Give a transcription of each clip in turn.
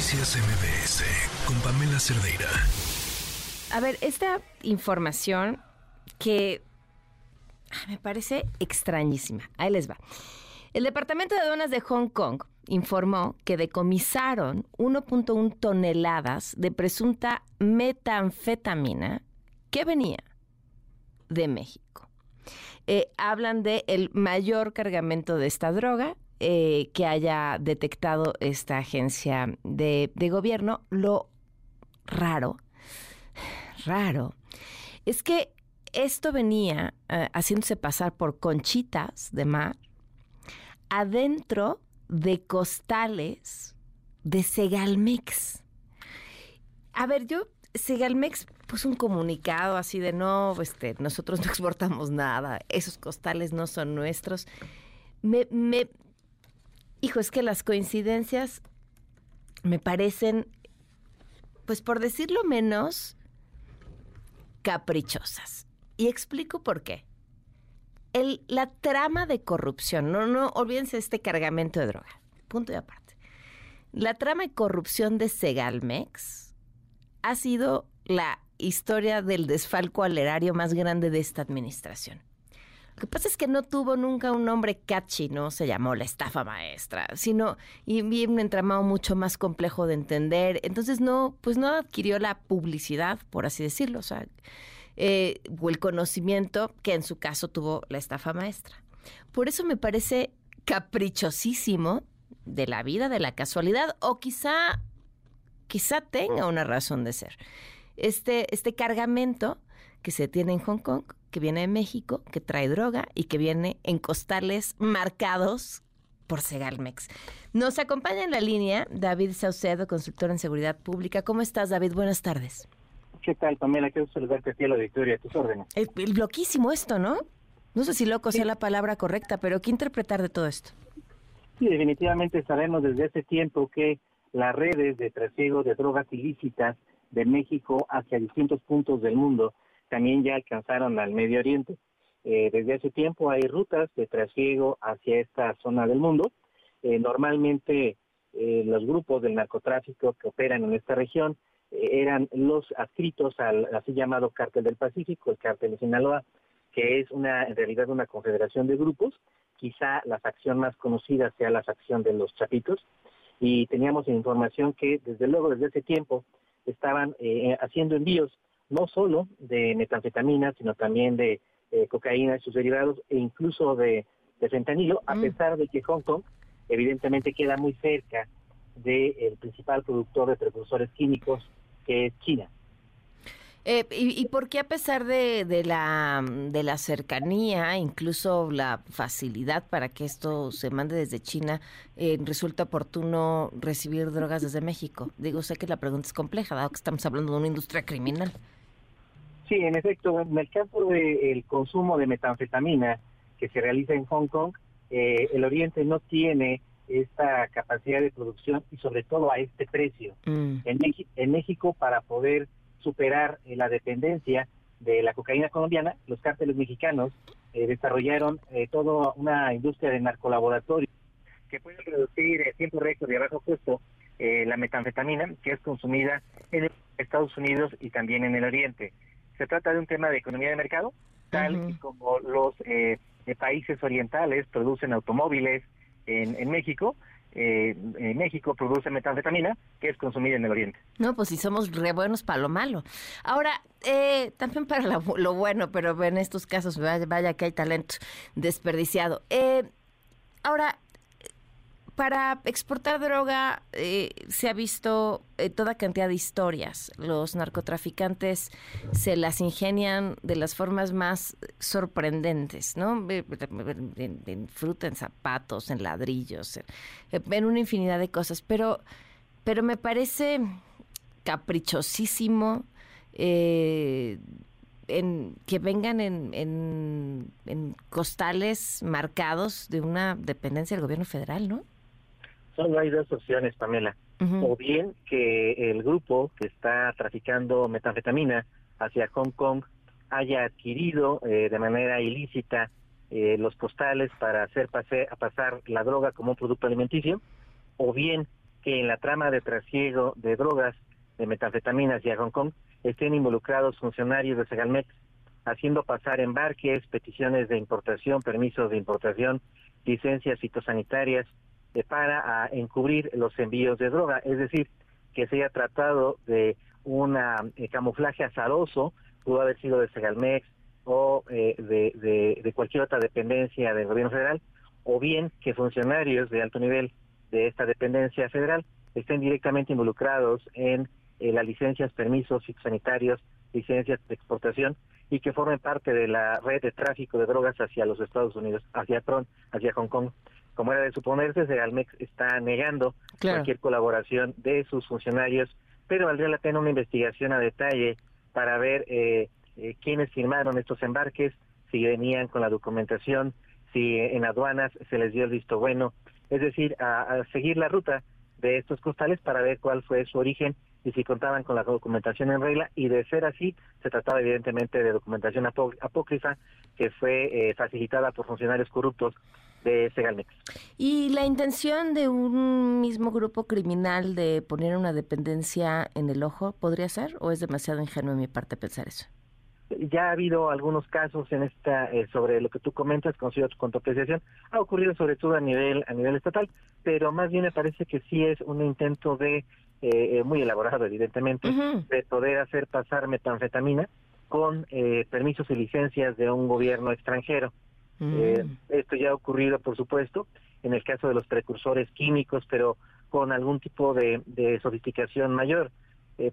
Noticias MBS con Pamela Cerdeira. A ver, esta información que ah, me parece extrañísima. Ahí les va. El Departamento de Aduanas de Hong Kong informó que decomisaron 1.1 toneladas de presunta metanfetamina que venía de México. Eh, hablan de el mayor cargamento de esta droga eh, que haya detectado esta agencia de, gobierno. Lo raro, raro, es que esto venía eh, haciéndose pasar por conchitas de mar adentro de costales de Segalmex. A ver, yo, Segalmex puso un comunicado así de no, este, nosotros no exportamos nada, esos costales no son nuestros. Me, me, es que las coincidencias me parecen, pues por decirlo menos, caprichosas. Y explico por qué la trama de corrupción, no, no olvídense este cargamento de droga, punto y aparte. La trama de corrupción de Segalmex ha sido la historia del desfalco al erario más grande de esta administración. Lo que pasa es que no tuvo nunca un nombre catchy, no se llamó la estafa maestra, sino y, un entramado mucho más complejo de entender. Entonces no, pues no adquirió la publicidad, por así decirlo. O eh, o el conocimiento que en su caso tuvo la estafa maestra. Por eso me parece caprichosísimo de la vida, de la casualidad, o quizá, quizá tenga una razón de ser. Este, este cargamento que se tiene en Hong Kong, que viene de México, que trae droga y que viene en costales marcados por Segalmex. Nos acompaña en la línea David Saucedo, consultor en seguridad pública. ¿Cómo estás, David? Buenas tardes. ¿Qué tal, Pamela? Quiero saludarte a ti a la auditoría, a tus órdenes. Es loquísimo esto, ¿no? No sé si loco sea la palabra correcta, pero ¿qué interpretar de todo esto? Sí, definitivamente sabemos desde hace tiempo que las redes de trasiego de drogas ilícitas de México hacia distintos puntos del mundo también ya alcanzaron al Medio Oriente. Eh, desde hace tiempo hay rutas de trasiego hacia esta zona del mundo. Eh, normalmente eh, los grupos del narcotráfico que operan en esta región eran los adscritos al así llamado Cártel del Pacífico, el Cártel de Sinaloa, que es una en realidad una confederación de grupos. Quizá la facción más conocida sea la facción de los Chapitos. Y teníamos información que desde luego desde ese tiempo estaban haciendo envíos no solo de metanfetamina, sino también de eh, cocaína y sus derivados, e incluso de, fentanilo, a mm. pesar de que Hong Kong evidentemente queda muy cerca del principal productor de precursores químicos que es China. Eh, y, por qué a pesar de, la, de la cercanía, incluso la facilidad para que esto se mande desde China, eh, resulta oportuno recibir drogas desde México? Digo, sé que la pregunta es compleja, dado que estamos hablando de una industria criminal. Sí, en efecto, en el caso del consumo de metanfetamina que se realiza en Hong Kong, eh, el Oriente no tiene esta capacidad de producción y sobre todo a este precio. Mm. En, en, México, para poder superar eh, la dependencia de la cocaína colombiana, los cárteles mexicanos eh, desarrollaron eh, toda una industria de narcolaboratorio que puede reducir el tiempo récord y a bajo costo la metanfetamina que es consumida en Estados Unidos y también en el Oriente. Se trata de un tema de economía de mercado, tal y como los países orientales producen automóviles, en, México, eh, México produce metanfetamina que es consumida en el Oriente. No, pues si somos re buenos para lo malo. Ahora, eh, también para lo, bueno, pero en estos casos vaya, vaya que hay talento desperdiciado. Eh, ahora, para exportar droga eh, se ha visto eh, toda cantidad de historias. Los narcotraficantes se las ingenian de las formas más sorprendentes, ¿no? En, fruta, en zapatos, en ladrillos, en, una infinidad de cosas. Pero, pero me parece caprichosísimo eh, en, que vengan en, en costales marcados de una dependencia del gobierno federal, ¿no? Solo hay dos opciones, Pamela. O bien que el grupo que está traficando metanfetamina hacia Hong Kong haya adquirido eh, de manera ilícita eh, los postales para hacer pase, a pasar la droga como un producto alimenticio, o bien que en la trama de trasiego de drogas, de metanfetaminas y a Hong Kong estén involucrados funcionarios de Segalmex, haciendo pasar embarques, peticiones de importación, permisos de importación, licencias fitosanitarias, para encubrir los envíos de droga. Es decir, que se haya tratado de un eh, camuflaje azaroso, pudo haber sido de Segalmex o eh, de, cualquier otra dependencia del gobierno federal, o bien que funcionarios de alto nivel de esta dependencia federal estén directamente involucrados en eh, las licencias, permisos sanitarios, licencias de exportación y que formen parte de la red de tráfico de drogas hacia los Estados Unidos, hacia Tron, hacia Hong Kong. Como era de suponerse, Segalmex está negando cualquier colaboración de sus funcionarios, pero valdría la pena una investigación a detalle para ver eh, eh, quiénes firmaron estos embarques, si venían con la documentación, si en aduanas se les dio el visto bueno, es decir, a, seguir la ruta de estos costales para ver cuál fue su origen y si contaban con la documentación en regla. Y de ser así se trataba evidentemente de documentación apócrifa que fue eh, facilitada por funcionarios corruptos de Segalmex. ¿Y la intención de un mismo grupo criminal de poner una dependencia en el ojo podría ser o es demasiado ingenuo en mi parte pensar eso? ya ha habido algunos casos en esta eh, sobre lo que tú comentas con, con tu apreciación ha ocurrido sobre todo a nivel a nivel estatal pero más bien me parece que sí es un intento de eh, eh, muy elaborado evidentemente de poder hacer pasar metanfetamina con permisos y licencias de un gobierno extranjero mm. esto ya ha ocurrido por supuesto en el caso de los precursores químicos pero con algún tipo de, de sofisticación mayor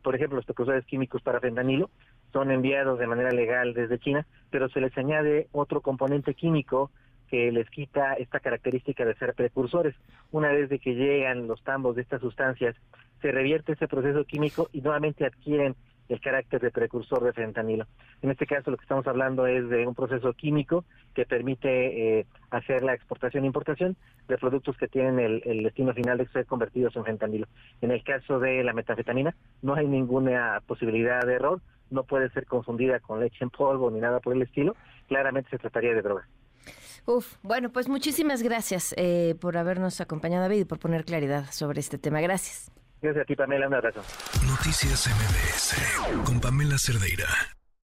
por ejemplo los precursores químicos para fentanilo son enviados de manera legal desde China, pero se les añade otro componente químico que les quita esta característica de ser precursores. Una vez de que llegan los tambos de estas sustancias, se revierte ese proceso químico y nuevamente adquieren el carácter de precursor de fentanilo. En este caso lo que estamos hablando es de un proceso químico que permite eh, hacer la exportación e importación de productos que tienen el, destino final de ser convertidos en fentanilo. En el caso de la metafetamina no hay ninguna posibilidad de error, no puede ser confundida con leche en polvo ni nada por el estilo, claramente se trataría de droga. Uf, bueno, pues muchísimas gracias eh, por habernos acompañado, David, y por poner claridad sobre este tema. Gracias. Gracias a ti, Pamela. Un abrazo. Noticias MBS con Pamela Cerdeira.